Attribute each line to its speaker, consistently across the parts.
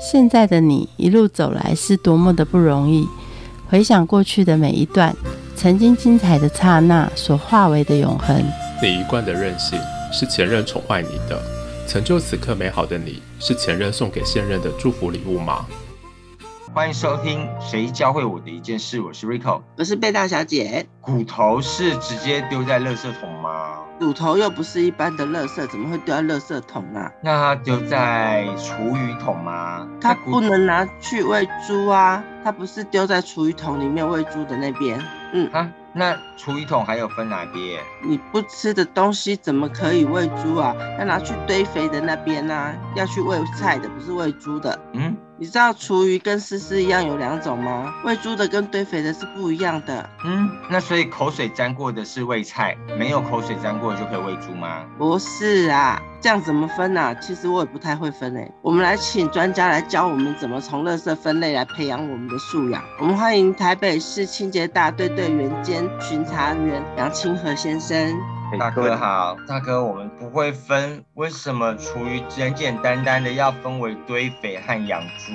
Speaker 1: 现在的你一路走来是多么的不容易。回想过去的每一段，曾经精彩的刹那所化为的永恒。
Speaker 2: 你一贯的任性是前任宠坏你的，成就此刻美好的你是前任送给现任的祝福礼物吗？
Speaker 3: 欢迎收听《谁教会我的一件事》，我是 Rico，
Speaker 4: 我是贝大小姐。
Speaker 3: 骨头是直接丢在垃圾桶吗？
Speaker 4: 骨头又不是一般的垃圾，怎么会丢在垃圾桶啊？
Speaker 3: 那它丢在厨余桶吗？
Speaker 4: 它不能拿去喂猪啊，它不是丢在厨余桶里面喂猪的那边。
Speaker 3: 嗯啊，那厨余桶还有分哪边？
Speaker 4: 你不吃的东西怎么可以喂猪啊？要拿去堆肥的那边啊，要去喂菜的，不是喂猪的。嗯。你知道厨余跟湿湿一样有两种吗？喂猪的跟堆肥的是不一样的。
Speaker 3: 嗯，那所以口水沾过的是喂菜，没有口水沾过的就可以喂猪吗？
Speaker 4: 不是啊，这样怎么分呢？其实我也不太会分诶。我们来请专家来教我们怎么从垃圾分类来培养我们的素养。我们欢迎台北市清洁大队队员兼巡查员杨清和先生。
Speaker 3: 大哥好，大哥，我们不会分，为什么厨余简简单单的要分为堆肥和养猪？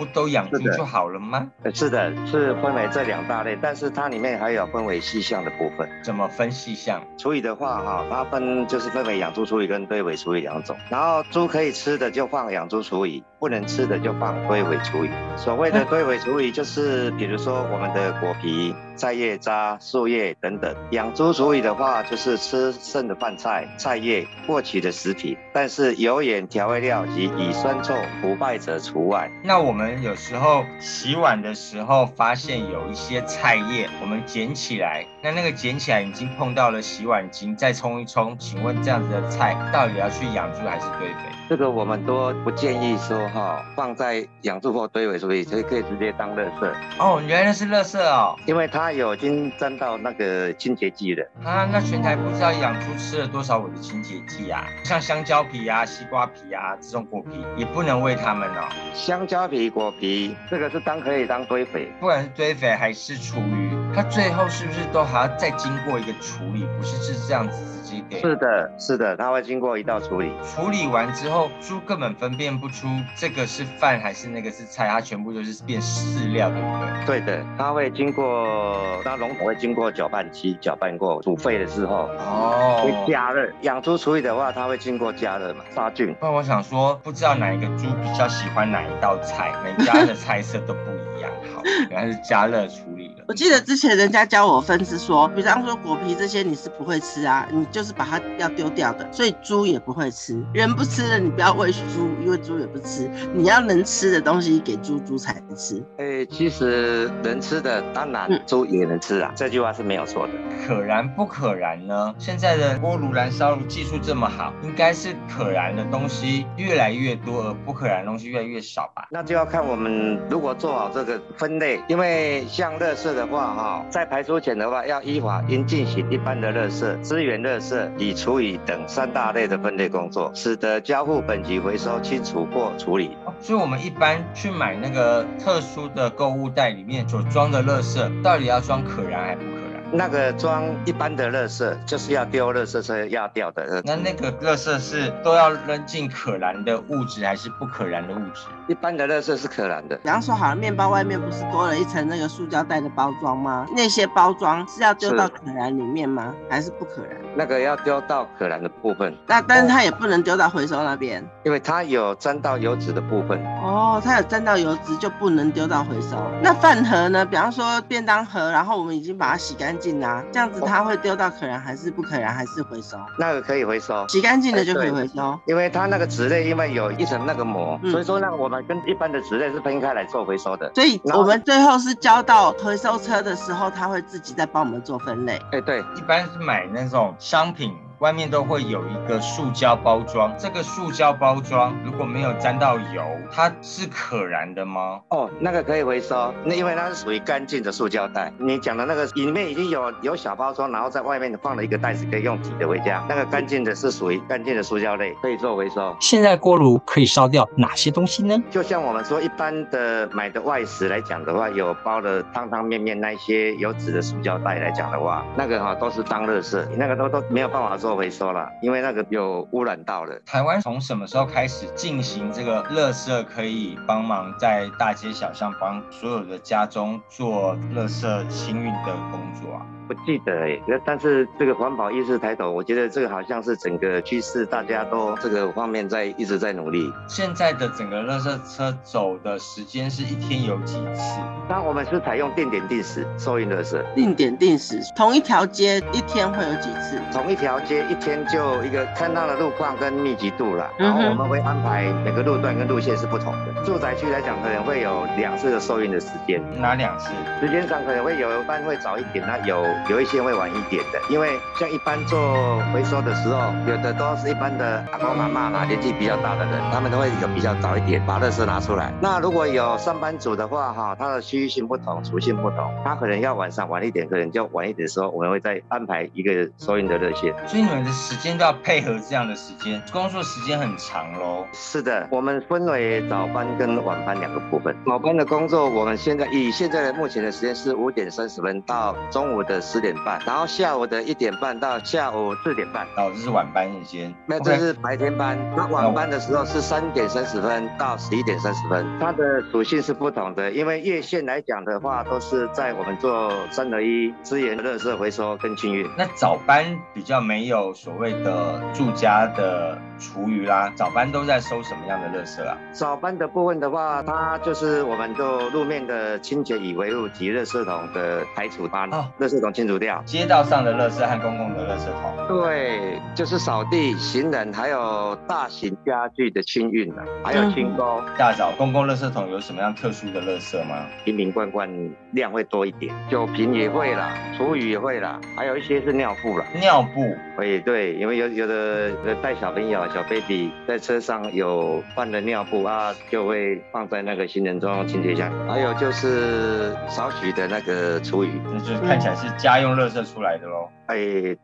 Speaker 3: 不都养猪就好了吗？
Speaker 5: 是的，是分为这两大类，但是它里面还有分为细项的部分。
Speaker 3: 怎么分细项？
Speaker 5: 厨余的话，哈，它分就是分为养猪厨余跟堆肥厨余两种。然后猪可以吃的就放养猪厨余，不能吃的就放堆肥厨余。所谓的堆肥厨余就是，比如说我们的果皮、菜叶渣、树叶等等。养猪厨余的话，就是吃剩的饭菜、菜叶、过期的食品，但是油盐调味料及乙酸臭腐败者除外。
Speaker 3: 那我们。有时候洗碗的时候发现有一些菜叶，我们捡起来，那那个捡起来已经碰到了洗碗巾，再冲一冲，请问这样子的菜到底要去养猪还是堆肥？
Speaker 5: 这个我们都不建议说哈，放在养猪或堆肥，所以可以可以直接当垃圾。
Speaker 3: 哦，原来是垃圾哦，
Speaker 5: 因为它有已经沾到那个清洁剂了。
Speaker 3: 啊，那全台不知道养猪吃了多少我的清洁剂啊？像香蕉皮啊、西瓜皮啊这种果皮也不能喂它们哦。
Speaker 5: 香蕉皮、果皮，这个是当可以当堆肥，
Speaker 3: 不管是堆肥还是厨余，它最后是不是都还要再经过一个处理？不是是这样子直接给。
Speaker 5: 是的，是的，它会经过一道处理，
Speaker 3: 处理完之后，猪根本分辨不出这个是饭还是那个是菜，它全部都是变饲料，对不对？
Speaker 5: 对的，它会经过，那笼统会经过搅拌机搅拌过，煮沸的时候，哦，会加热。养猪处理的话，它会经过加热嘛，杀菌。
Speaker 3: 那我想说，不知道哪一个猪比较喜欢哪一道菜，每家的菜色都不一样。好，原来是加热处理的。
Speaker 4: 我记得之前人家教我分是说，比方说果皮这些你是不会吃啊，你就是把它要丢掉的，所以猪也不会吃。人不吃的你不要喂猪，因为猪也不吃。你要能吃的东西给猪，猪才能吃。
Speaker 5: 哎，其实能吃的当然猪也能吃啊，这句话是没有错的。
Speaker 3: 可燃不可燃呢？现在的锅炉燃烧炉技术这么好，应该是可燃的东西越来越多，而不可燃的东西越来越少吧？
Speaker 5: 那就要看我们如果做好这个分类，因为像乐色的。话哈，在排出前的话，要依法应进行一般的乐色、资源乐色、已处理等三大类的分类工作，使得交付本级回收、清除或处理。
Speaker 3: 所以，我们一般去买那个特殊的购物袋里面所装的乐色，到底要装可燃还不？
Speaker 5: 那个装一般的垃圾，就是要丢垃圾车要掉的。
Speaker 3: 那那个垃圾是都要扔进可燃的物质，还是不可燃的物质？
Speaker 5: 一般的垃圾是可燃的。
Speaker 4: 比方说，好了，面包外面不是多了一层那个塑胶袋的包装吗？那些包装是要丢到可燃里面吗？还是不可燃？
Speaker 5: 那个要丢到可燃的部分。
Speaker 4: 那但是它也不能丢到回收那边，
Speaker 5: 因为它有沾到油脂的部分。
Speaker 4: 哦，它有沾到油脂就不能丢到回收。那饭盒呢？比方说便当盒，然后我们已经把它洗干净。净啊，这样子它会丢到可燃还是不可燃还是回收？
Speaker 5: 那个可以回收，
Speaker 4: 洗干净的就可以回收。
Speaker 5: 因为它那个纸类因为有一层那个膜，所以说呢，我们跟一般的纸类是分开来做回收的。
Speaker 4: 所以我们最后是交到回收车的时候，它会自己再帮我们做分类。
Speaker 5: 哎，对，
Speaker 3: 一般是买那种商品。外面都会有一个塑胶包装，这个塑胶包装如果没有沾到油，它是可燃的吗？
Speaker 5: 哦，那个可以回收，那因为它是属于干净的塑胶袋。你讲的那个里面已经有有小包装，然后在外面放了一个袋子，可以用挤的回家。那个干净的是属于干净的塑胶类，可以做回收。
Speaker 6: 现在锅炉可以烧掉哪些东西呢？
Speaker 5: 就像我们说一般的买的外食来讲的话，有包的汤汤面面那些有纸的塑胶袋来讲的话，那个哈都是当垃圾，那个都都没有办法说。做回收了，因为那个有污染到了。
Speaker 3: 台湾从什么时候开始进行这个垃圾可以帮忙在大街小巷帮所有的家中做垃圾清运的工作啊？
Speaker 5: 不记得哎，那但是这个环保意识抬头，我觉得这个好像是整个趋势，大家都这个方面在一直在努力。
Speaker 3: 现在的整个垃圾车走的时间是一天有几次？
Speaker 5: 那我们是采用定点定时收运垃圾，
Speaker 4: 定点定时，同一条街一天会有几次？
Speaker 5: 同一条街一天就一个看到的路况跟密集度了，然后我们会安排每个路段跟路线是不同的。住宅区来讲，可能会有两次的收运的时间，
Speaker 3: 哪两次？
Speaker 5: 时间上可能会有一班会早一点，那有。有一些会晚一点的，因为像一般做回收的时候，有的都是一般的阿公阿妈啦，年纪比较大的人，他们都会有比较早一点把垃圾拿出来。那如果有上班族的话，哈，他的区域性不同，属性不同，他可能要晚上晚一点，可能就晚一点的时候，我们会再安排一个收银的热线。
Speaker 3: 所以你们的时间都要配合这样的时间，工作时间很长喽。
Speaker 5: 是的，我们分为早班跟晚班两个部分。早班的工作，我们现在以现在的目前的时间是五点三十分到中午的十点半，然后下午的一点半到下午四点半，
Speaker 3: 哦，这是晚班时间。
Speaker 5: 那这是白天班，那晚班的时候是三点三十分到十一点三十分，它的属性是不同的。因为月线来讲的话，都是在我们做三合一资源、热色回收跟清运。
Speaker 3: 那早班比较没有所谓的住家的厨余啦，早班都在收什么样的垃圾啊？
Speaker 5: 早班的部分的话，它就是我们做路面的清洁与维护及垃圾桶的排除班，垃圾桶。清除掉
Speaker 3: 街道上的垃圾和公共的垃圾桶，
Speaker 5: 对，就是扫地、行人，还有大型家具的清运啊，还有清沟。
Speaker 3: 大早公共垃圾桶有什么样特殊的垃圾吗？
Speaker 5: 瓶瓶罐罐量会多一点，酒瓶也会啦，厨余也会啦，还有一些是尿布啦。
Speaker 3: 尿布，
Speaker 5: 哎对，因为有有的带小朋友小 baby 在车上有换的尿布啊，就会放在那个行人专用清洁箱。还有就是少许的那个厨余，
Speaker 3: 那就看起来是家。用垃圾出来的喽。
Speaker 5: 哎，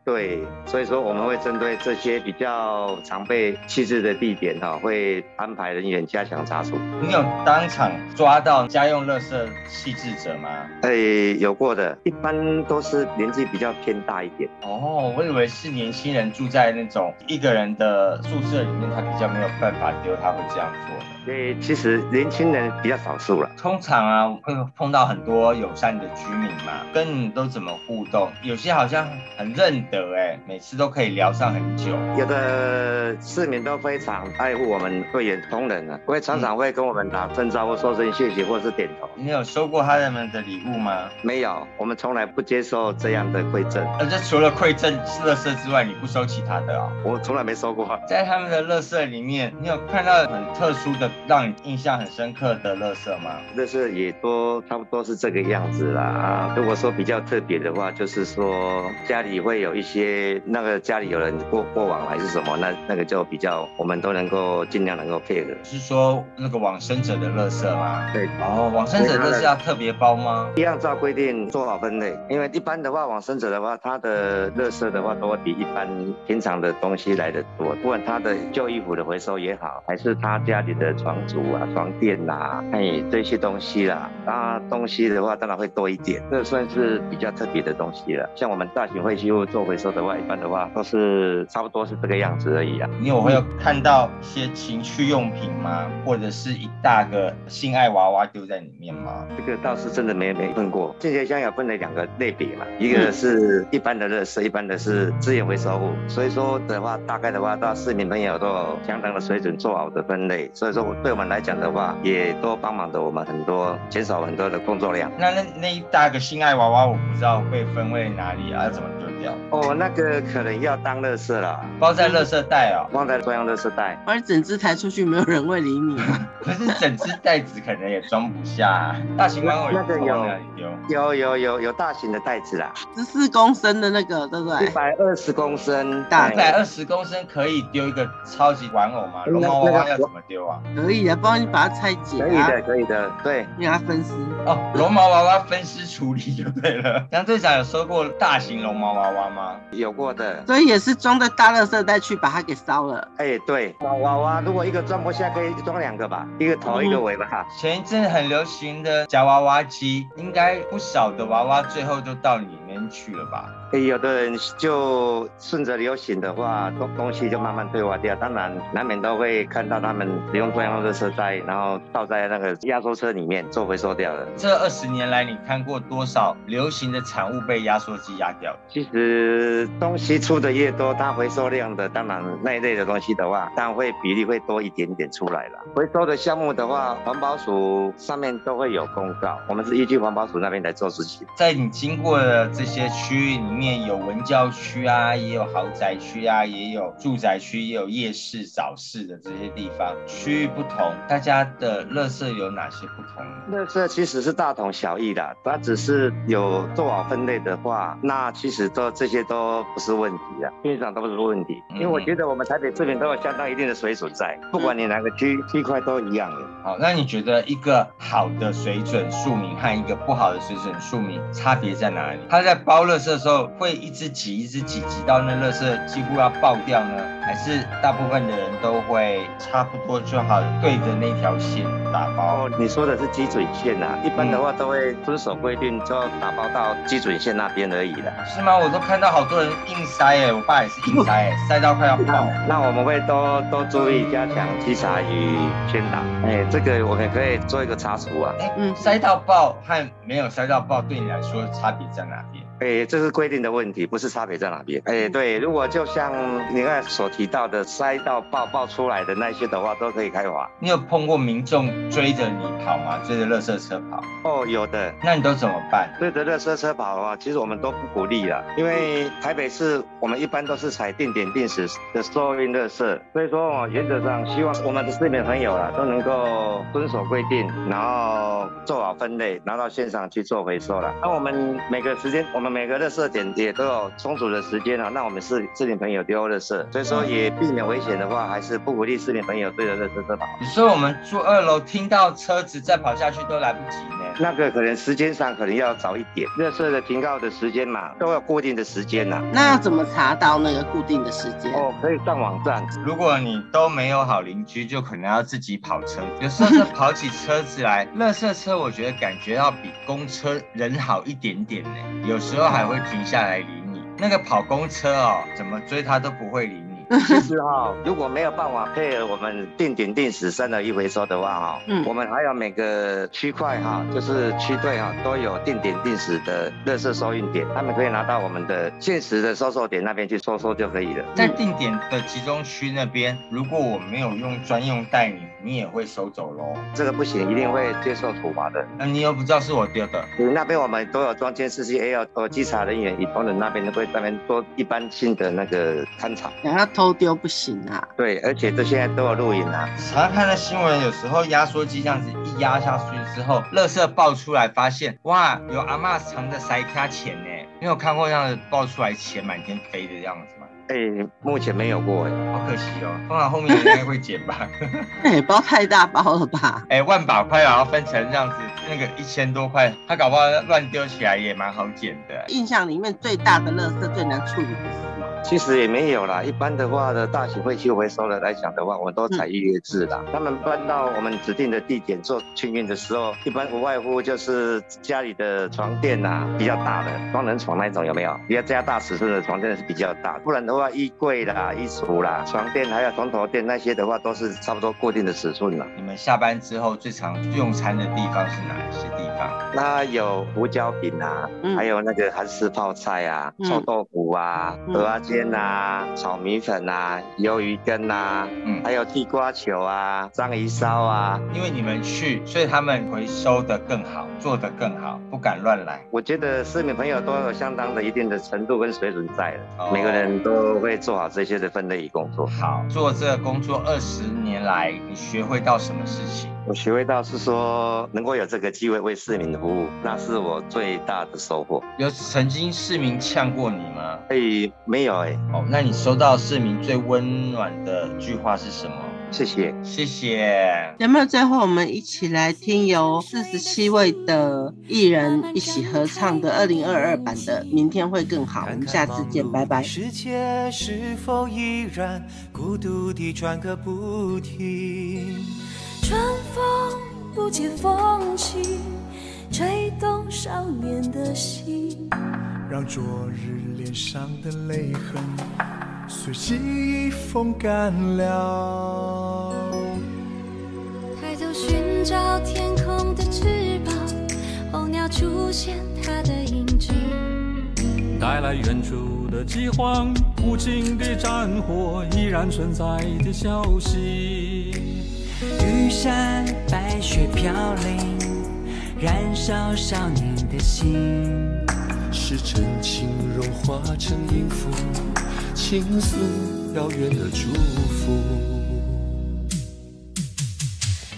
Speaker 5: 对，所以说我们会针对这些比较常被弃置的地点哈，会安排人员加强查处。
Speaker 3: 你有当场抓到家用垃圾弃置者吗？
Speaker 5: 哎，有过的，一般都是年纪比较偏大一点。
Speaker 3: 哦，我以为是年轻人住在那种一个人的宿舍里面，他比较没有办法丢，他会这样做。
Speaker 5: 哎，其实年轻人比较少数了。
Speaker 3: 通常啊，会碰到很多友善的居民嘛，跟你都怎么互动？有些好像。很认得哎，每次都可以聊上很久。
Speaker 5: 有的市民都非常爱护我们会员同仁啊，会常常会跟我们打声招呼、说声谢谢，或是点头。
Speaker 3: 你有收过他们的礼物吗？
Speaker 5: 没有，我们从来不接受这样的馈赠。
Speaker 3: 而且除了馈赠乐色之外，你不收其他的哦？
Speaker 5: 我从来没收过。
Speaker 3: 在他们的乐色里面，你有看到很特殊的、让你印象很深刻的乐色吗？
Speaker 5: 乐色也都差不多是这个样子啦。啊，如果说比较特别的话，就是说家里。会有一些那个家里有人过过往还是什么，那那个就比较我们都能够尽量能够配合。
Speaker 3: 是说那个往生者的乐色吗？
Speaker 5: 对。
Speaker 3: 哦，往生者垃圾要特别包吗？
Speaker 5: 一样照规定做好分类，因为一般的话，往生者的话，他的乐色的话都会比一般平常的东西来的多。不管他的旧衣服的回收也好，还是他家里的床租啊、床垫呐，哎这些东西啦，啊东西的话当然会多一点。这算是比较特别的东西了。像我们大型废弃物做回收的话，一般的话都是差不多是这个样子而已啊。
Speaker 3: 你有没有看到一些情趣用品吗？或者是一大个性爱娃娃丢在里面吗？
Speaker 5: 这个倒是真的没没碰过。清洁箱有分了两个类别嘛，一个是一般的热圾，一般的是资源回收物。所以说的话，大概的话，到市民朋友都有相当的水准做好的分类。所以说对我们来讲的话，也都帮忙的我们很多，减少很多的工作量。
Speaker 3: 那那那一大个心爱娃娃，我不知道被分为哪里啊？怎么？
Speaker 5: 哦，那个可能要当乐色了，
Speaker 3: 包在乐色袋哦，
Speaker 5: 放在中央乐色袋，
Speaker 4: 把整只抬出去，没有人会理你。
Speaker 3: 可是整只袋子可能也装不下，啊。大型玩偶
Speaker 5: 那个有。有有有有大型的袋子啦，
Speaker 4: 十四公升的那个，对不对？
Speaker 5: 一百二十公升，
Speaker 3: 大。一百二十公升可以丢一个超级玩偶吗？龙猫娃娃要怎么丢啊？
Speaker 4: 可以啊，帮你把它拆解，
Speaker 5: 可以的，可以的，对，
Speaker 4: 给它分尸。
Speaker 3: 哦，龙毛娃娃分尸处理就对了。杨队长有收过大型龙毛娃娃娃吗？
Speaker 5: 有过的，
Speaker 4: 所以也是装在大垃圾袋去把它给烧了。
Speaker 5: 哎，对，娃娃如果一个装不下，可以装两个吧，一个头一个尾巴。
Speaker 3: 前一阵很流行的夹娃娃机，应该不少的娃娃最后都到里面去了吧？
Speaker 5: 哎，有的人就顺着流行的话，东东西就慢慢退化掉。当然，难免都会看到他们使用中央垃圾袋，然后倒在那个压缩车里面做回收掉了。
Speaker 3: 这二十年来，你看过多少流行的产物被压缩机压掉？
Speaker 5: 其实东西出的越多，它回收量的当然那一类的东西的话，当然会比例会多一点点出来了。回收的项目的话，环保署上面都会有公告，我们是依据环保署那边来做事情。
Speaker 3: 在你经过的这些区域里面，有文教区啊，也有豪宅区啊，也有住宅区，也有夜市、早市的这些地方，区域不同，大家的垃圾有哪些不同？
Speaker 5: 垃圾其实是大同小异的，它只是有做好分类的话，那其实都这些都不是问题啊，基本上都不是问题。因为我觉得我们台北市民都有相当一定的水准在，不管你哪个区区块都一样的。
Speaker 3: 好，那你觉得一个好的水准庶民和一个不好的水准庶民差别在哪里？它在包垃圾的时候会一直挤，一直挤，挤到那垃圾几乎要爆掉呢？还是大部分的人都会差不多就好，对着那条线打包？
Speaker 5: 哦，你说的是基准线呐，一般的话都会遵守规定，就打包到基准线那边而已的。
Speaker 3: 是吗？我都看到好多人硬塞哎，我爸也是硬塞哎，塞到快要爆。
Speaker 5: 那我们会多多注意加强稽查与宣导。哎，这个我们可以做一个查处啊。
Speaker 3: 哎，嗯，塞到爆和没有塞到爆对你来说差别在哪边？
Speaker 5: 哎，这是规定的问题，不是差别在哪边。哎，对，如果就像你刚才所提到的塞到爆爆出来的那些的话，都可以开罚。
Speaker 3: 你有碰过民众追着你跑吗？追着垃圾车跑？
Speaker 5: 哦，有的。
Speaker 3: 那你都怎么办？
Speaker 5: 追着垃圾车跑的话，其实我们都不鼓励了，因为台北市我们一般都是采定点定时的收运垃圾，所以说哦，原则上希望我们的市民朋友啊都能够遵守规定，然后做好分类，拿到现场去做回收了。那我们每个时间，我们每个垃圾点也都有充足的时间啊，让我们市市民朋友丢垃圾，所以说也避免危险的话，还是不鼓励市民朋友对着垃圾车跑。
Speaker 3: 你说我们住二楼听到车子再跑下去都来不及呢？
Speaker 5: 那个可能时间上可能要早一点，垃圾的停靠的时间嘛，都有固定的时间呐。
Speaker 4: 那要怎么查到那个固定的时间？
Speaker 5: 哦，可以上网站。
Speaker 3: 如果你都没有好邻居，就可能要自己跑车。有时候是跑起车子来，垃圾车我觉得感觉要比公车人好一点点呢。有时候还会停下来理你。那个跑公车哦，怎么追他都不会理你。
Speaker 5: 其实哈，如果没有办法配合我们定点定时三的一回收的话哈，嗯，我们还有每个区块哈，就是区队哈，都有定点定时的垃圾收运点，他们可以拿到我们的现实的收收点那边去收收就可以了。
Speaker 3: 在定点的集中区那边，如果我没有用专用袋，你你也会收走喽？
Speaker 5: 这个不行，一定会接受处罚的。
Speaker 3: 那你又不知道是我丢的？
Speaker 5: 你那边我们都有装监视器，也有呃稽查人员，以同仁那边都会那边做一般性的那个勘查。
Speaker 4: 偷丢不行啊！
Speaker 5: 对，而且这现在都有录影啊。
Speaker 3: 常看的新闻，有时候压缩机这样子一压下去之后，垃圾爆出来，发现哇，有阿妈藏着塞卡钱呢。你有看过这样子爆出来钱满天飞的样子吗？
Speaker 5: 哎，目前没有过哎，
Speaker 3: 好可惜哦。通常后面应该会捡吧？
Speaker 4: 哎，包太大包了吧？
Speaker 3: 哎，万把块然后分成这样子，那个一千多块，他搞不好乱丢起来也蛮好捡的。
Speaker 4: 印象里面最大的垃圾最难处理的是吗？
Speaker 5: 其实也没有啦，一般的话呢大型废弃物回收的来讲的话，我们都采预约制啦。他们搬到我们指定的地点做清运的时候，一般无外乎就是家里的床垫呐比较大的双人床那种有没有？比较加大尺寸的床垫是比较大，不然的话衣柜啦、衣橱啦、床垫还有床头垫那些的话，都是差不多固定的尺寸了。
Speaker 3: 你们下班之后最常用餐的地方是哪一些地方？
Speaker 5: 那有胡椒饼啊，还有那个韩式泡菜啊、臭豆腐啊、鹅啊煎。啊，炒米粉啊，鱿鱼羹啊，嗯，还有地瓜球啊，章鱼烧啊。
Speaker 3: 因为你们去，所以他们回收的更好，做的更好，不敢乱来。
Speaker 5: 我觉得市民朋友都有相当的一定的程度跟水准在的，每个人都会做好这些的分类工作。
Speaker 3: 好，做这个工作二十年来，你学会到什么事情？
Speaker 5: 我学会到是说，能够有这个机会为市民服务，那是我最大的收获。
Speaker 3: 有曾经市民呛过你吗？
Speaker 5: 哎，没有哎。
Speaker 3: 哦，那你收到市民最温暖的句话是什么？
Speaker 5: 谢谢，
Speaker 3: 谢谢。
Speaker 4: 有没有最后我们一起来听由四十七位的艺人一起合唱的二零二二版的《明天会更好》？我们下次见，拜拜。世界是否依然孤独地转个不停？春风不解风情。
Speaker 7: 吹动少年的心，
Speaker 8: 让昨日脸上的泪痕随记忆风干了。
Speaker 7: 抬头寻找天空的翅膀，候鸟出现它的影子，
Speaker 9: 带来远处的饥荒，无尽的战火依然存在的消息。
Speaker 10: 玉山白雪飘零，燃烧少年的心。
Speaker 8: 是真情融化成音符，倾诉遥远的祝福。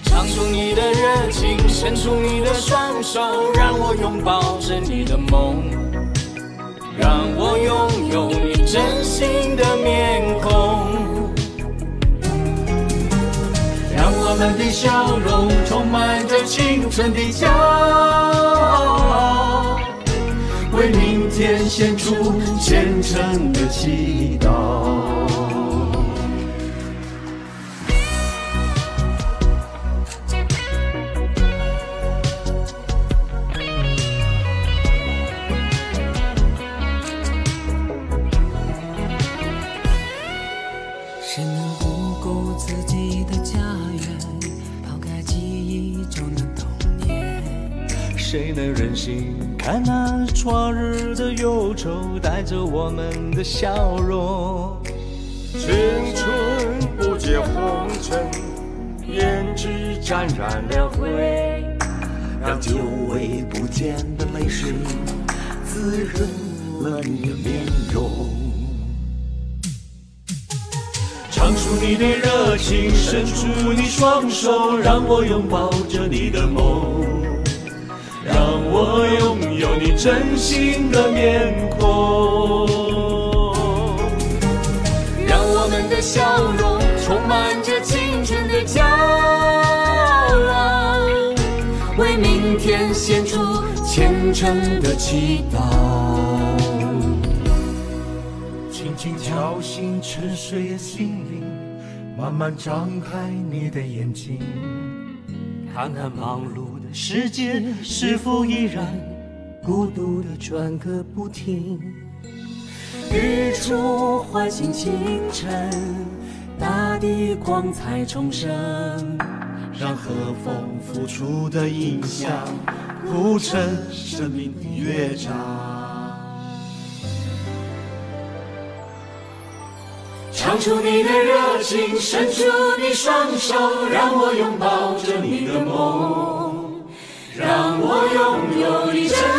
Speaker 11: 唱出你的热情，伸出你的双手，让我拥抱着你的梦，让我拥有你真心的面孔，让我们的笑容充满着青春的骄傲，为明天献出虔诚的祈祷。
Speaker 8: 看那昨日的忧愁带着我们的笑容？
Speaker 11: 青春不解红尘，胭脂沾染了灰，
Speaker 8: 让久违不见的泪水滋润了你的面容。
Speaker 11: 唱出你的热情，伸出你双手，让我拥抱着你的梦，让我拥有你真心的面孔，让我们的笑容充满着青春的骄傲，为明天献出虔诚的祈祷。
Speaker 8: 轻轻敲醒沉睡的心灵，慢慢张开你的眼睛，
Speaker 11: 看看忙碌世界是否依然孤独的转个不停。日出唤醒清晨，大地光彩重生，让和风拂出的音响谱成生命的乐章。唱出你的热情，伸出你双手，让我拥抱着你的梦，让我拥有你真